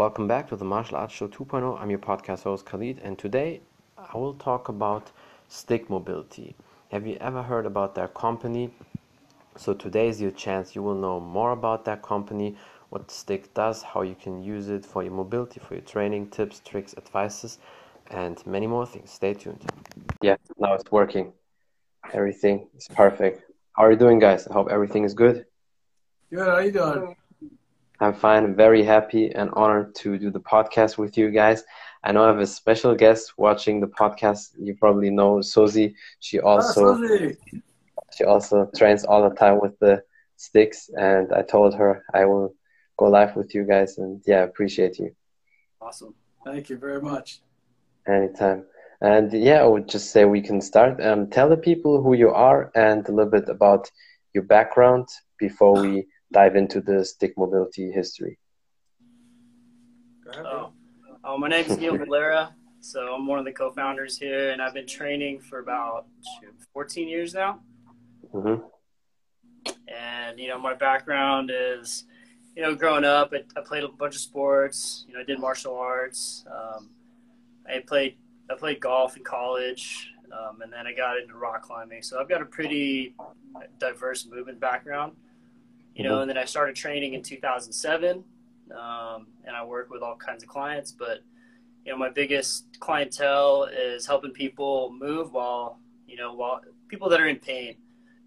welcome back to the Martial Arts Show 2.0. I'm your podcast host Khalid, and today I will talk about Stick Mobility. Have you ever heard about their company? So today is your chance. You will know more about that company, what Stick does, how you can use it for your mobility, for your training, tips, tricks, advices, and many more things. Stay tuned. Yeah, now it's working. Everything is perfect. How are you doing, guys? I hope everything is good. Good. How are you doing? I'm fine. I'm very happy and honored to do the podcast with you guys. I know I have a special guest watching the podcast. You probably know Sozi. She also ah, she also trains all the time with the sticks, and I told her I will go live with you guys. And yeah, appreciate you. Awesome. Thank you very much. Anytime. And yeah, I would just say we can start. Um, tell the people who you are and a little bit about your background before we dive into the stick mobility history. Oh, oh my name is Neil Valera. So I'm one of the co-founders here, and I've been training for about 14 years now. Mm-hmm. And you know, my background is, you know, growing up, I, I played a bunch of sports. You know, I did martial arts. Um, I played I played golf in college, um, and then I got into rock climbing. So I've got a pretty diverse movement background you know, mm-hmm. and then I started training in 2007, um, and I work with all kinds of clients. But you know, my biggest clientele is helping people move while you know, while people that are in pain,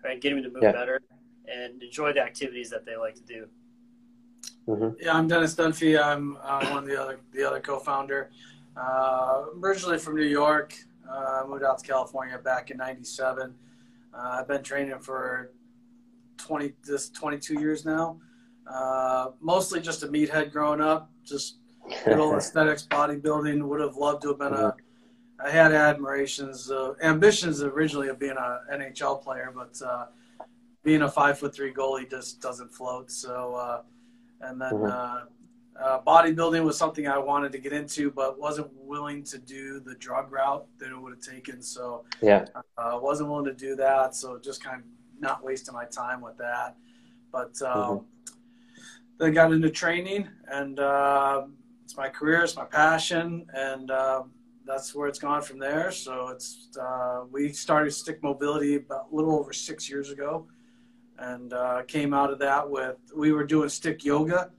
right, getting them to move yeah. better and enjoy the activities that they like to do. Mm-hmm. Yeah, I'm Dennis Dunphy. I'm uh, one of the other the other co-founder. Uh, originally from New York, uh, moved out to California back in '97. Uh, I've been training for 20 this 22 years now. Uh, mostly just a meathead growing up, just good old aesthetics, bodybuilding. Would have loved to have been a. I had admirations, uh, ambitions originally of being an NHL player, but uh, being a five foot three goalie just doesn't float. So, uh, and then mm-hmm. uh, uh, bodybuilding was something I wanted to get into, but wasn't willing to do the drug route that it would have taken. So, yeah, uh, wasn't willing to do that. So, just kind of not wasting my time with that. But um, mm-hmm. then got into training, and uh, it's my career, it's my passion, and uh, that's where it's gone from there. So it's uh, we started Stick Mobility about a little over six years ago, and uh, came out of that with we were doing stick yoga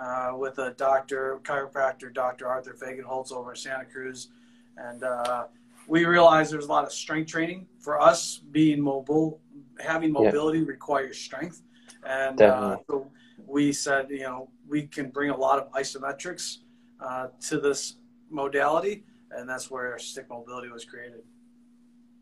uh, with a doctor, chiropractor, Dr. Arthur Fagenholtz over in Santa Cruz, and uh, we realized there's a lot of strength training for us being mobile having mobility yeah. requires strength, and uh, so we said, you know, we can bring a lot of isometrics uh, to this modality, and that's where stick mobility was created.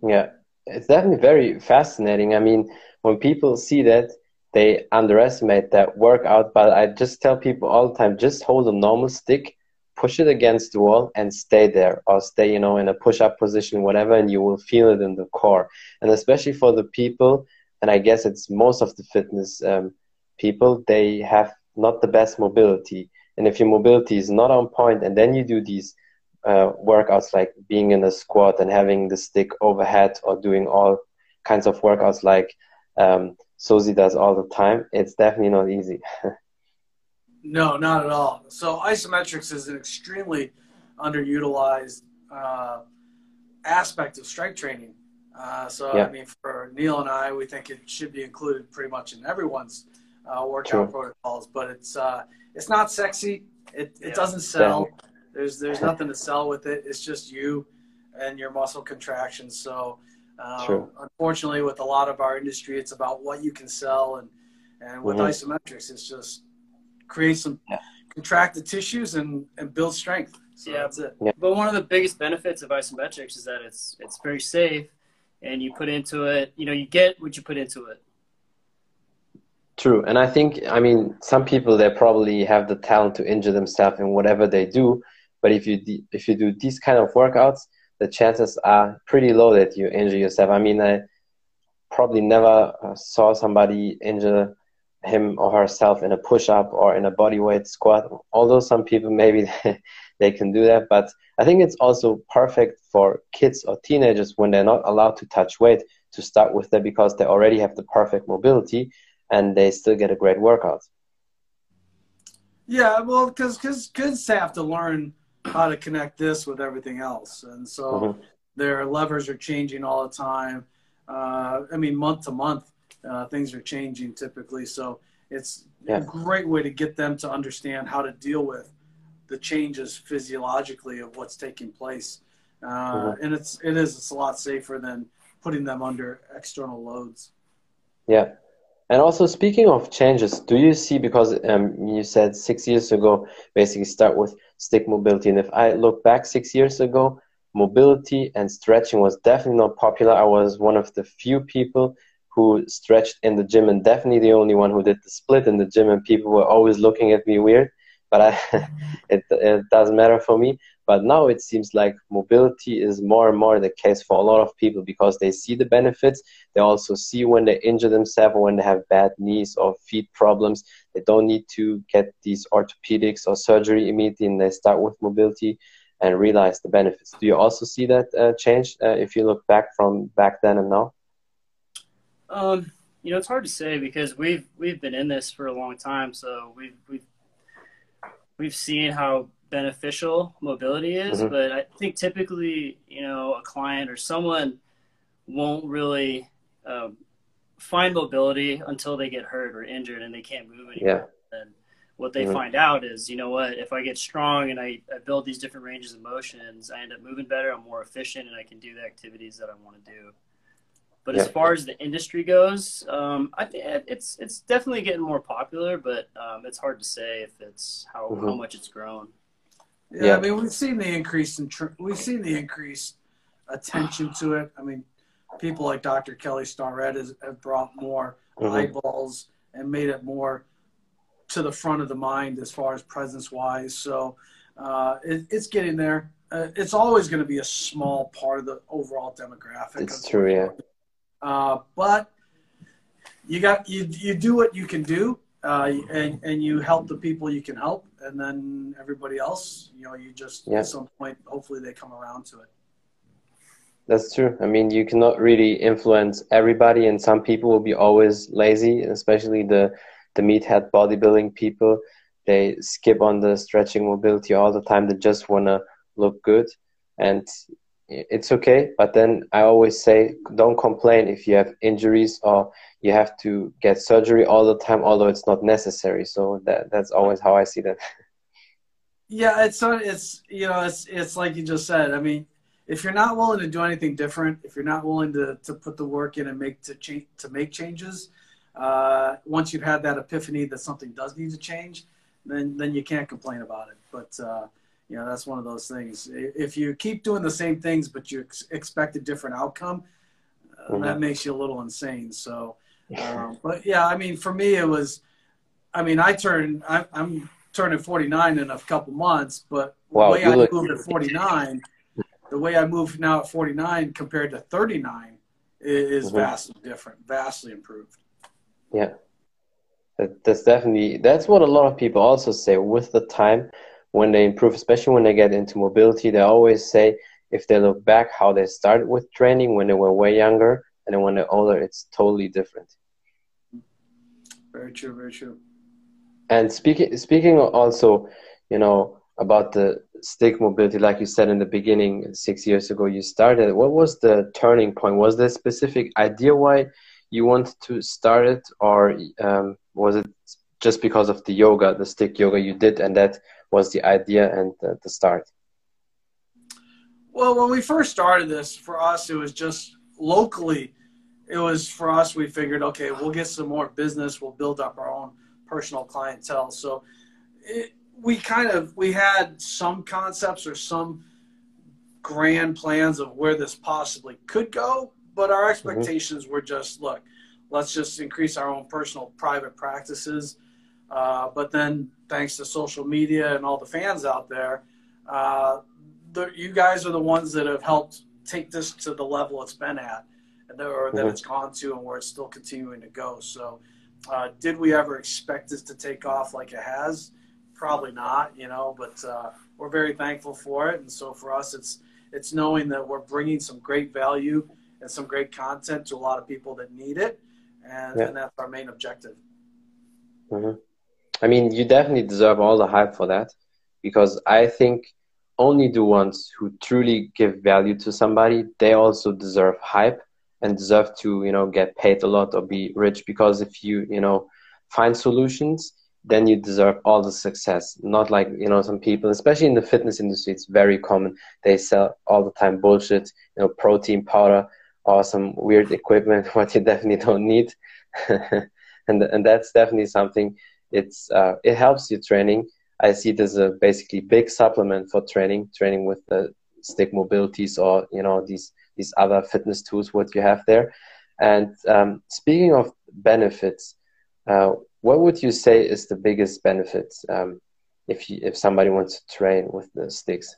Yeah, it's definitely very fascinating. I mean, when people see that, they underestimate that workout. But I just tell people all the time: just hold a normal stick, push it against the wall, and stay there, or stay, you know, in a push-up position, whatever, and you will feel it in the core. And especially for the people and I guess it's most of the fitness um, people, they have not the best mobility. And if your mobility is not on point, and then you do these uh, workouts like being in a squat and having the stick overhead or doing all kinds of workouts like um, does all the time, it's definitely not easy. no, not at all. So isometrics is an extremely underutilized uh, aspect of strength training. Uh, so yeah. I mean, for Neil and I, we think it should be included pretty much in everyone's uh, workout protocols. But it's uh, it's not sexy. It it yeah. doesn't sell. Yeah. There's there's nothing to sell with it. It's just you and your muscle contractions. So um, unfortunately, with a lot of our industry, it's about what you can sell, and and with mm-hmm. isometrics, it's just create some contracted tissues and and build strength. So yeah, that's it. But one of the biggest benefits of isometrics is that it's it's very safe and you put into it, you know, you get what you put into it. True. And I think, I mean, some people, they probably have the talent to injure themselves in whatever they do. But if you, if you do these kind of workouts, the chances are pretty low that you injure yourself. I mean, I probably never uh, saw somebody injure him or herself in a push up or in a body weight squat. Although some people maybe they can do that, but I think it's also perfect for kids or teenagers when they're not allowed to touch weight to start with that because they already have the perfect mobility and they still get a great workout. Yeah, well, because because kids have to learn how to connect this with everything else, and so mm-hmm. their levers are changing all the time. Uh, I mean, month to month, uh, things are changing typically. So it's yeah. a great way to get them to understand how to deal with the changes physiologically of what's taking place. Uh, mm-hmm. And it's it is it's a lot safer than putting them under external loads. Yeah. And also, speaking of changes, do you see because um, you said six years ago, basically start with stick mobility, and if I look back six years ago, mobility and stretching was definitely not popular. I was one of the few people who stretched in the gym, and definitely the only one who did the split in the gym, and people were always looking at me weird. But I, it, it doesn't matter for me. But now it seems like mobility is more and more the case for a lot of people because they see the benefits. They also see when they injure themselves or when they have bad knees or feet problems. They don't need to get these orthopedics or surgery immediately, and they start with mobility and realize the benefits. Do you also see that uh, change uh, if you look back from back then and now? Um, you know, it's hard to say because we've we've been in this for a long time, so we've we've we've seen how beneficial mobility is, mm-hmm. but I think typically, you know, a client or someone won't really um, find mobility until they get hurt or injured and they can't move anymore. Yeah. And what they mm-hmm. find out is, you know what, if I get strong and I, I build these different ranges of motions, I end up moving better, I'm more efficient, and I can do the activities that I want to do. But yeah. as far as the industry goes, um, I think it's it's definitely getting more popular, but um, it's hard to say if it's how, mm-hmm. how much it's grown. Yeah, yeah, I mean, we've seen the increase in tr- we've seen the increased attention to it. I mean, people like Dr. Kelly Starrett has have brought more mm-hmm. eyeballs and made it more to the front of the mind as far as presence wise. So uh, it, it's getting there. Uh, it's always going to be a small part of the overall demographic. It's true, yeah. Uh, but you got you you do what you can do, uh, and and you help the people you can help and then everybody else, you know, you just yeah. at some point, hopefully, they come around to it. That's true. I mean, you cannot really influence everybody, and some people will be always lazy, especially the the meathead bodybuilding people. They skip on the stretching mobility all the time. They just want to look good, and it's okay. But then I always say, don't complain if you have injuries or you have to get surgery all the time, although it's not necessary. So that that's always how I see that. Yeah, it's it's you know it's it's like you just said. I mean, if you're not willing to do anything different, if you're not willing to to put the work in and make to change to make changes, uh, once you've had that epiphany that something does need to change, then then you can't complain about it. But uh, you know that's one of those things. If you keep doing the same things but you ex- expect a different outcome, uh, mm-hmm. that makes you a little insane. So um, but yeah, I mean, for me, it was. I mean, I turned. I, am turning 49 in a couple months, but wow, the way I look- moved at 49, the way I move now at 49 compared to 39 is mm-hmm. vastly different, vastly improved. Yeah, that's definitely that's what a lot of people also say. With the time, when they improve, especially when they get into mobility, they always say if they look back how they started with training when they were way younger and then when they're older, it's totally different. Very true. Very true. And speaking speaking also, you know, about the stick mobility, like you said in the beginning, six years ago you started. What was the turning point? Was there a specific idea why you wanted to start it, or um, was it just because of the yoga, the stick yoga you did, and that was the idea and the, the start? Well, when we first started this, for us, it was just locally it was for us, we figured, okay, we'll get some more business. We'll build up our own personal clientele. So it, we kind of, we had some concepts or some grand plans of where this possibly could go, but our mm-hmm. expectations mm-hmm. were just, look, let's just increase our own personal private practices. Uh, but then thanks to social media and all the fans out there, uh, the, you guys are the ones that have helped take this to the level it's been at or that mm-hmm. it's gone to and where it's still continuing to go. So, uh, did we ever expect this to take off like it has? Probably not, you know, but uh, we're very thankful for it. And so for us, it's it's knowing that we're bringing some great value and some great content to a lot of people that need it, and, yeah. and that's our main objective. Mm-hmm. I mean, you definitely deserve all the hype for that because I think only the ones who truly give value to somebody, they also deserve hype and deserve to, you know, get paid a lot or be rich because if you, you know, find solutions, then you deserve all the success. Not like, you know, some people, especially in the fitness industry, it's very common. They sell all the time bullshit, you know, protein powder or some weird equipment, what you definitely don't need. and, and that's definitely something it's uh, it helps you training. I see it as a basically big supplement for training, training with the stick mobilities or you know these these other fitness tools what you have there. And um, speaking of benefits, uh, what would you say is the biggest benefit um, if you, if somebody wants to train with the sticks?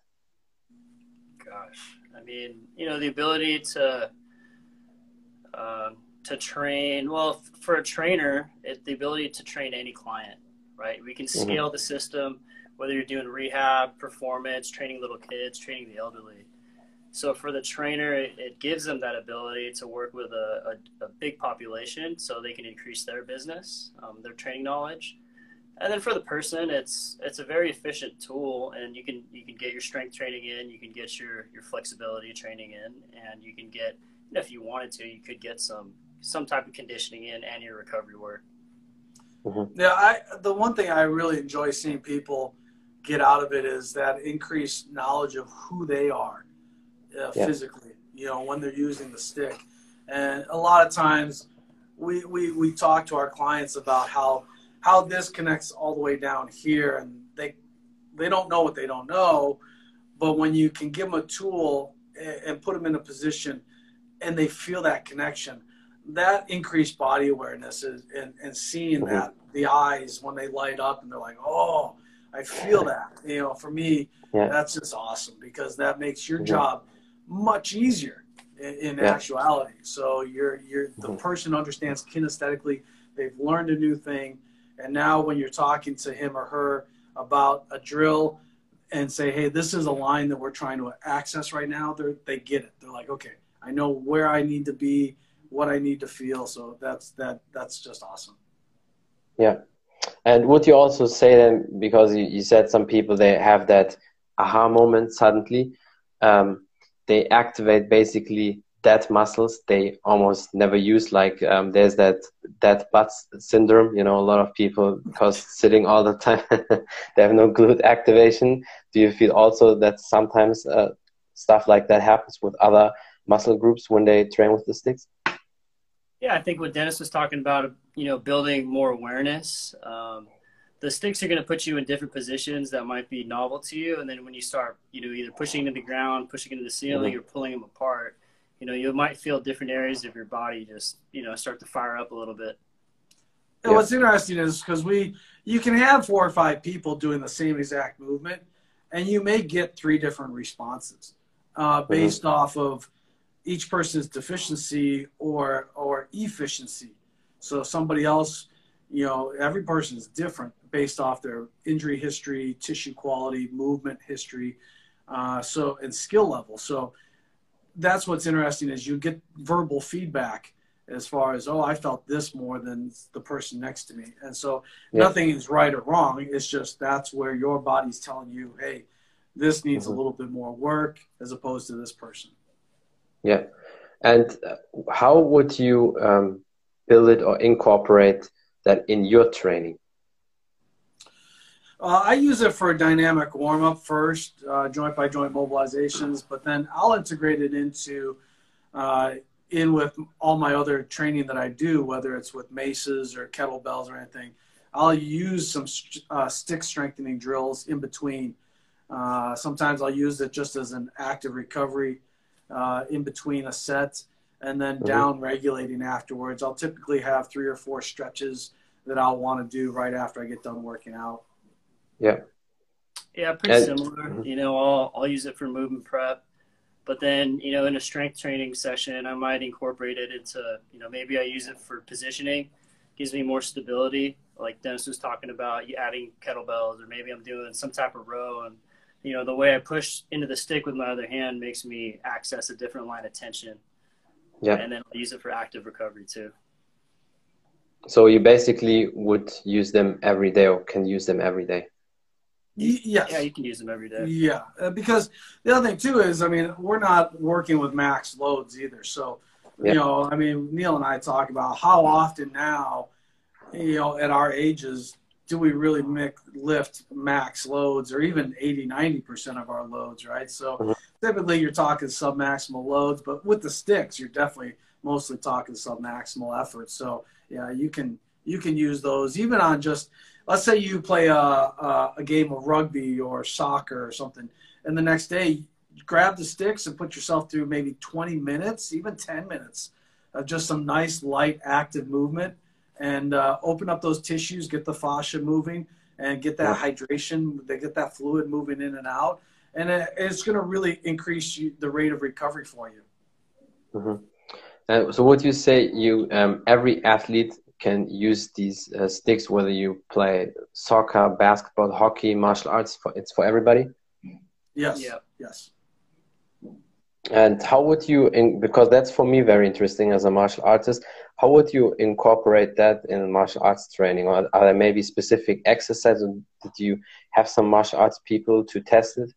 Gosh, I mean, you know, the ability to um, to train. Well, for a trainer, it, the ability to train any client, right? We can mm-hmm. scale mm-hmm. the system, whether you're doing rehab, performance, training little kids, training the elderly. So for the trainer, it, it gives them that ability to work with a, a, a, big population, so they can increase their business, um, their training knowledge. And then for the person, it's it's a very efficient tool, and you can you can get your strength training in, you can get your your flexibility training in, and you can get if you wanted to, you could get some some type of conditioning in and your recovery work. Mm-hmm. Yeah, I the one thing I really enjoy seeing people get out of it is that increased knowledge of who they are uh, yeah. physically. You know, when they're using the stick, and a lot of times we, we we talk to our clients about how how this connects all the way down here, and they they don't know what they don't know, but when you can give them a tool and, and put them in a position, and they feel that connection that increased body awareness is, and, and seeing mm-hmm. that the eyes when they light up and they're like, oh, I feel that. You know, for me, yeah. that's just awesome because that makes your mm-hmm. job much easier in, in yeah. actuality. So you're you're the mm-hmm. person understands kinesthetically. They've learned a new thing, and now when you're talking to him or her about a drill and say, hey, this is a line that we're trying to access right now, they they get it. They're like, okay, I know where I need to be what I need to feel. So that's that that's just awesome. Yeah. And would you also say then because you, you said some people they have that aha moment suddenly, um, they activate basically dead muscles they almost never use. Like um, there's that dead butt syndrome. You know, a lot of people because sitting all the time, they have no glute activation. Do you feel also that sometimes uh, stuff like that happens with other muscle groups when they train with the sticks? Yeah, I think what Dennis was talking about, you know, building more awareness. Um, the sticks are going to put you in different positions that might be novel to you, and then when you start, you know, either pushing into the ground, pushing into the ceiling, mm-hmm. or pulling them apart, you know, you might feel different areas of your body just, you know, start to fire up a little bit. And what's interesting is because we, you can have four or five people doing the same exact movement, and you may get three different responses uh, mm-hmm. based mm-hmm. off of each person's deficiency or or efficiency. So somebody else, you know, every person is different based off their injury history, tissue quality, movement history, uh, so and skill level. So that's what's interesting is you get verbal feedback as far as oh I felt this more than the person next to me, and so yeah. nothing is right or wrong. It's just that's where your body's telling you, hey, this needs mm-hmm. a little bit more work as opposed to this person. Yeah. And how would you um, build it or incorporate that in your training? Uh, I use it for a dynamic warm up first, uh, joint by joint mobilizations, but then I'll integrate it into uh, in with all my other training that I do, whether it's with maces or kettlebells or anything. I'll use some uh, stick strengthening drills in between. Uh, sometimes I'll use it just as an active recovery uh, in between a set and then mm-hmm. down regulating afterwards. I'll typically have three or four stretches that I'll want to do right after I get done working out. Yeah. Yeah, pretty and, similar. Mm-hmm. You know, I'll I'll use it for movement prep, but then you know, in a strength training session, I might incorporate it into you know maybe I use it for positioning, gives me more stability. Like Dennis was talking about, you adding kettlebells, or maybe I'm doing some type of row and you know, the way I push into the stick with my other hand makes me access a different line of tension. Yeah. And then I'll use it for active recovery too. So you basically would use them every day, or can use them every day. yes. Yeah, you can use them every day. Yeah, uh, because the other thing too is, I mean, we're not working with max loads either. So, Yeah. you know, I mean, Neil and I talk about how often now, you know, at our ages, do we really make, lift max loads or even 80, 90% of our loads, right? So Mhm. typically you're talking sub-maximal loads, but with the sticks, you're definitely mostly talking sub-maximal effort. So yeah, you can, you can use those even on just, let's say you play a, a, a game of rugby or soccer or something, and the next day grab the sticks and put yourself through maybe 20 minutes, even 10 minutes of just some nice, light, active movement and uh, open up those tissues, get the fascia moving, and get that hydration, they get that fluid moving in and out. And it, it's going to really increase you, the rate of recovery for you. Mhm. Uh, so would you say you um, every athlete can use these uh, sticks, whether you play soccer, basketball, hockey, martial arts? For, it's for everybody. Yes. Yeah. Yes. And how would you, in, because that's for me very interesting as a martial artist, how would you incorporate that in martial arts training? Or are there maybe specific exercises? Did you have some martial arts people to test it?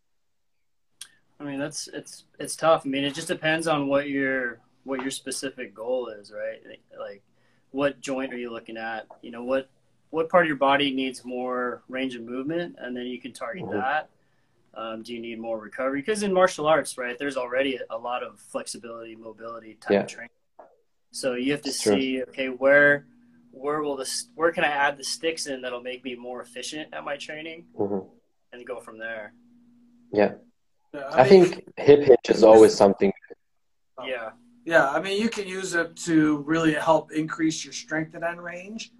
I mean, that's it's it's tough. I mean, it just depends on what your what your specific goal is, right? Like, what joint are you looking at? You know, what what part of your body needs more range of movement, and then you can target Mhm. that. Um, do you need more recovery? Because in martial arts, right, there's already a, a lot of flexibility, mobility type Yeah. of training. So you have to It's true. see, okay, where where will this where can I add the sticks in that'll make me more efficient at my training, hmm and go from there. Yeah, Yeah, I, mean, think hip hinge is always something. Oh. Yeah. Yeah, I mean, you can use it to really help increase your strength at end range.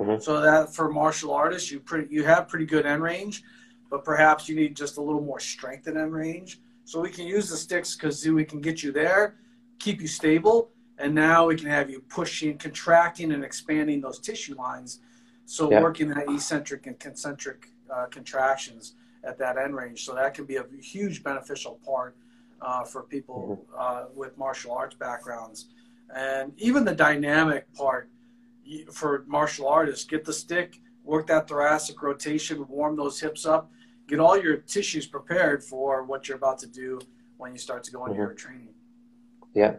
Mhm. So that for martial artists, you pretty you have pretty good end range, but perhaps you need just a little more strength at end range. So we can use the sticks because we can get you there, keep you stable, and now we can have you pushing, contracting, and expanding those tissue lines. So Yeah. working that eccentric and concentric uh, contractions at that end range. So that can be a huge beneficial part uh, for people uh, with martial arts backgrounds. And even the dynamic part for martial artists, get the stick, work that thoracic rotation, warm those hips up, get all your tissues prepared for what you're about to do when you start to go into Mhm. your training. Yeah.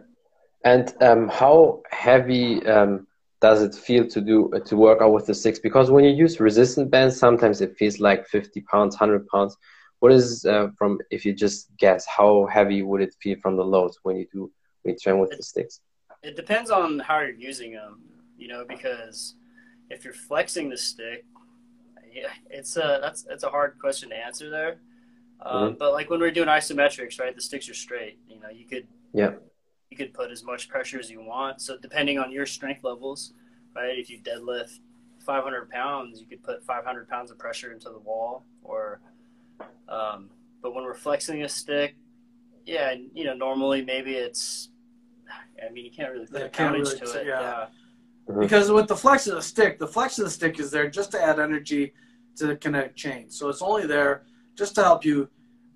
And um, how heavy um, does it feel to do to work out with the sticks? Because when you use resistant bands, sometimes it feels like 50 pounds, 100 pounds. What is uh, from if you just guess how heavy would it feel from the loads when you do when you train with the sticks? It depends on how you're using them, you know, because if you're flexing the stick, yeah, it's a that's it's a hard question to answer there. Um, But like when we're doing isometrics, right, the sticks are straight. You know, you could Yeah. You could put as much pressure as you want. So depending on your strength levels, right, if you deadlift 500 pounds, you could put 500 pounds of pressure into the wall. Or, um, but when we're flexing a stick, yeah, you know, normally maybe it's. I mean, you can't really put Yeah, a poundage really to it. yeah. yeah. Mhm. Because with the flex of the stick, the flex of the stick is there just to add energy to the kinetic chain. So it's only there just to help you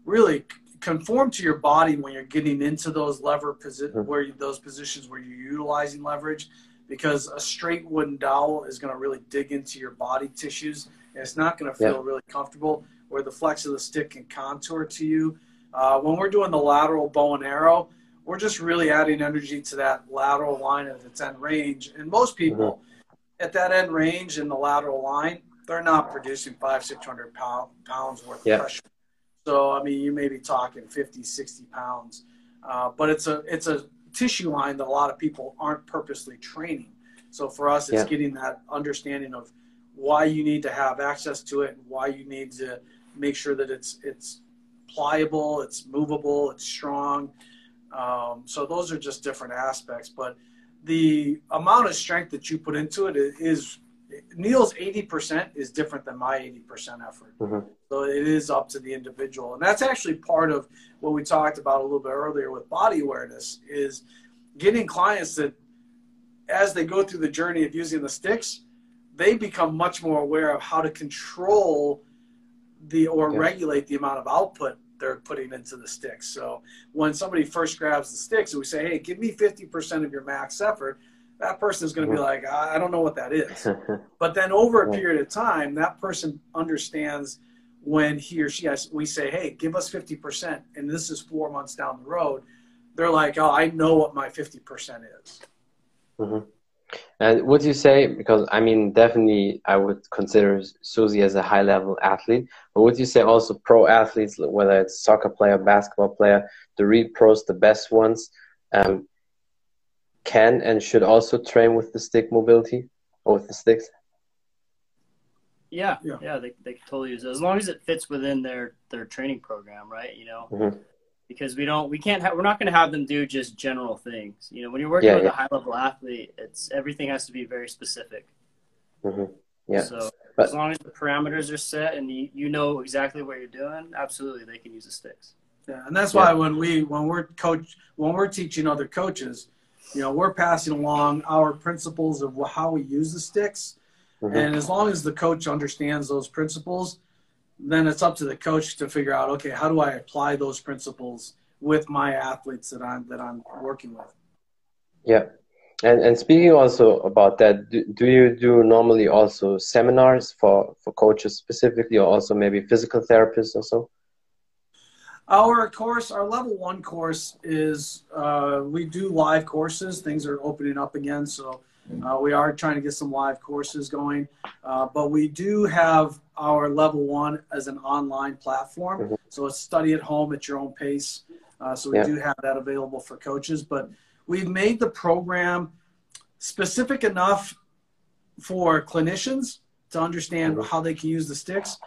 really c- conform to your body when you're getting into those lever posi- Mhm. where you, those positions where you're utilizing leverage. Because a straight wooden dowel is going to really dig into your body tissues, and it's not going to feel Yeah. really comfortable. Where the flex of the stick can contour to you. Uh, when we're doing the lateral bow and arrow, we're just really adding energy to that lateral line at its end range. And most people at that end range in the lateral line, they're not producing five, 600 pound, pounds worth Yeah. of pressure. So, I mean, you may be talking 50, 60 pounds. Uh, but it's a, it's a tissue line that a lot of people aren't purposely training. So for us, it's Yeah. getting that understanding of why you need to have access to it and why you need to make sure that it's, it's pliable, it's movable, it's strong. Um, so those are just different aspects. But the amount of strength that you put into it is Neil's 80% is different than my 80% effort. Mhm. So it is up to the individual. And that's actually part of what we talked about a little bit earlier with body awareness is getting clients that as they go through the journey of using the sticks, they become much more aware of how to control the or Yeah. regulate the amount of output they're putting into the sticks. So when somebody first grabs the sticks and we say, "Hey, give me 50% of your max effort," that person is going to be like, I don't know what that is. but then over a period of time, that person understands when he or she has, we say, hey, give us 50%, and this is four months down the road. They're like, oh, I know what my 50% is. Mm-hmm. And would you say, because I mean, definitely I would consider Susie as a high level athlete, but would you say also pro athletes, whether it's soccer player, basketball player, the real pros, the best ones, um, can and should also train with the stick mobility or with the sticks? Yeah, yeah, yeah they, they can totally use it as long as it fits within their, their training program, right? You know, mm-hmm because we don't we can't have we're not going to have them do just general things you know when you're working yeah, with yeah. a high level athlete it's everything has to be very specific mm-hmm. yeah so but, as long as the parameters are set and you, you know exactly what you're doing absolutely they can use the sticks yeah and that's why when we when we're coach when we're teaching other coaches you know we're passing along our principles of how we use the sticks. Mm-hmm. and as long as the coach understands those principles then it's up to the coach to figure out okay how do i apply those principles with my athletes that i'm that i'm working with? Yeah. And and speaking also about that do, do you do normally also seminars for for coaches specifically or also maybe physical therapists also our course our level one course is uh, we do live courses things are opening up again so uh, we are trying to get some live courses going, uh, but we do have our level one as an online platform. Mm-hmm. So it's study at home at your own pace. Uh, so we yeah. do have that available for coaches, but we've made the program specific enough for clinicians to understand mm-hmm. how they can use the sticks,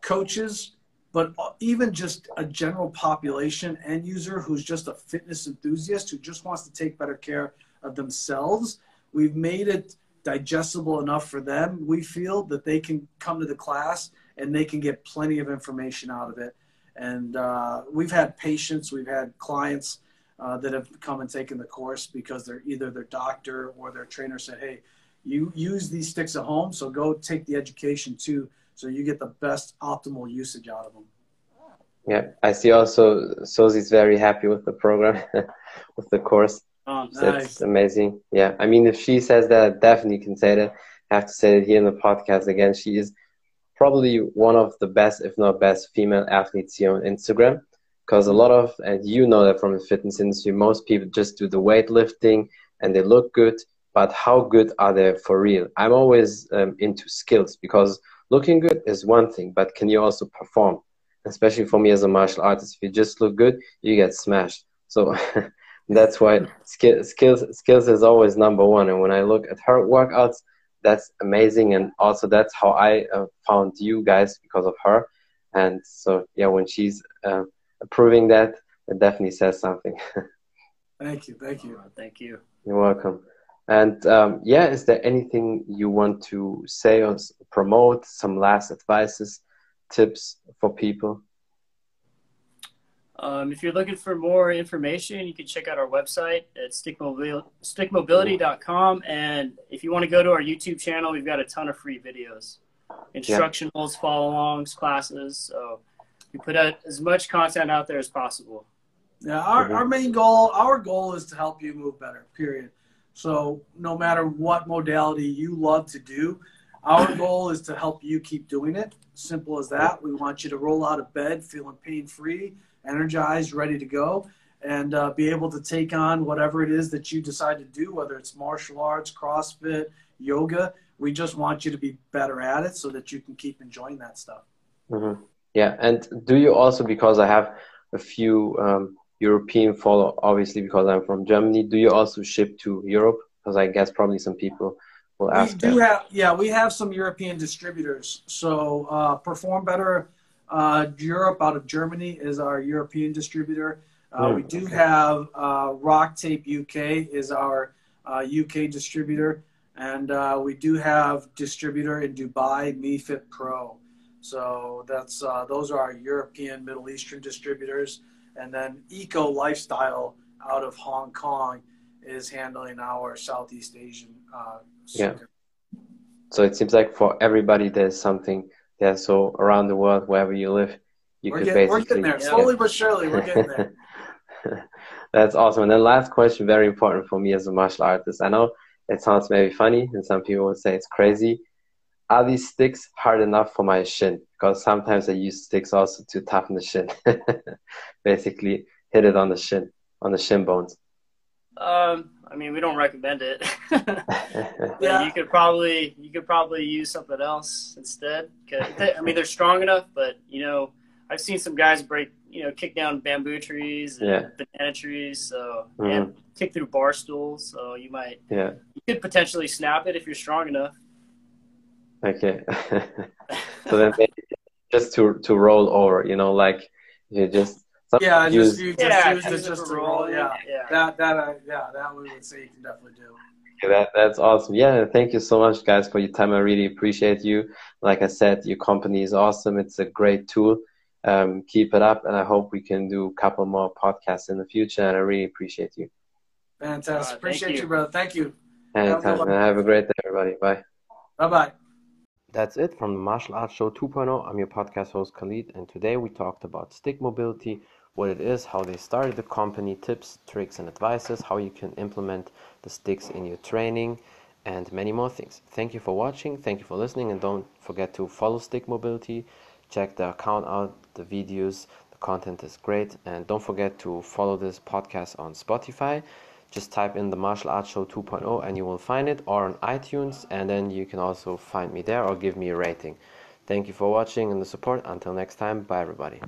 coaches, but even just a general population end user who's just a fitness enthusiast who just wants to take better care of themselves We've made it digestible enough for them. We feel that they can come to the class and they can get plenty of information out of it. And uh, we've had patients, we've had clients uh, that have come and taken the course because they're either their doctor or their trainer said, "Hey, you use these sticks at home, so go take the education too, so you get the best optimal usage out of them." Yeah, I see. Also, Susie's very happy with the program, with the course. Oh, nice. That's amazing. Yeah. I mean, if she says that, I definitely can say that. I have to say it here in the podcast again. She is probably one of the best, if not best, female athletes here on Instagram. Because a lot of, and you know that from the fitness industry, most people just do the weightlifting and they look good. But how good are they for real? I'm always um, into skills because looking good is one thing, but can you also perform? Especially for me as a martial artist, if you just look good, you get smashed. So that's why skill, skills skills is always number one. And when I look at her workouts, that's amazing. And also that's how I uh, found you guys because of her. And so yeah, when she's uh, approving that, it definitely says something. thank you, thank you, thank you. You're welcome. And um, yeah, is there anything you want to say or promote? Some last advices, tips for people? Um, if you're looking for more information, you can check out our website at stickmobility, stickmobility.com. And if you want to go to our YouTube channel, we've got a ton of free videos, instructionals, follow alongs, classes. So we put out as much content out there as possible. Yeah, our, our main goal, our goal is to help you move better, period. So no matter what modality you love to do, our goal is to help you keep doing it. Simple as that. We want you to roll out of bed feeling pain free energized, ready to go, and uh, be able to take on whatever it is that you decide to do, whether it's martial arts, CrossFit, yoga. We just want you to be better at it so that you can keep enjoying that stuff. Mm-hmm. Yeah. And do you also, because I have a few um, European follow, obviously, because I'm from Germany, do you also ship to Europe? Because I guess probably some people will ask. We do that. have, yeah, we have some European distributors. So uh, Perform Better uh, Europe, out of Germany, is our European distributor. Uh, oh, we do okay. have uh, RockTape UK is our UK uh, distributor, and uh, we do have distributor in Dubai, MeFit Pro. So that's uh, those are our European, Middle Eastern distributors, and then Eco Lifestyle out of Hong Kong is handling our Southeast Asian. Uh, yeah. So it seems like for everybody, there's something yeah, so around the world, wherever you live, you we're could get, basically. We're getting there, slowly but surely. We're getting there. That's awesome. And then last question, very important for me as a martial artist. I know it sounds maybe funny, and some people would say it's crazy. Are these sticks hard enough for my shin? Because sometimes I use sticks also to toughen the shin. Basically, hit it on the shin, on the shin bones. Um, I mean, we don't recommend it. yeah. You could probably you could probably use something else instead. They, I mean, they're strong enough, but you know, I've seen some guys break, you know, kick down bamboo trees and yeah. banana trees, so mm-hmm. and kick through bar stools. So you might, yeah, you could potentially snap it if you're strong enough. Okay, so then just to to roll over, you know, like you just yeah, use, just you just yeah, use it just to roll. Yeah, yeah. That that uh, yeah, that we would say you can definitely do. Okay, that that's awesome. Yeah, thank you so much, guys, for your time. I really appreciate you. Like I said, your company is awesome. It's a great tool. Um, keep it up, and I hope we can do a couple more podcasts in the future. And I really appreciate you. Fantastic. Uh, appreciate you. you. brother. Thank you. Anytime. Have, have a great day, everybody. Bye. Bye bye. That's it from the Martial Arts Show 2.0. I'm your podcast host Khalid, and today we talked about stick mobility, what it is, how they started the company, tips, tricks, and advices, how you can implement the sticks in your training, and many more things. Thank you for watching, thank you for listening, and don't forget to follow Stick Mobility. Check the account out, the videos, the content is great, and don't forget to follow this podcast on Spotify. Just type in the Martial Arts Show 2.0 and you will find it, or on iTunes, and then you can also find me there or give me a rating. Thank you for watching and the support. Until next time, bye everybody.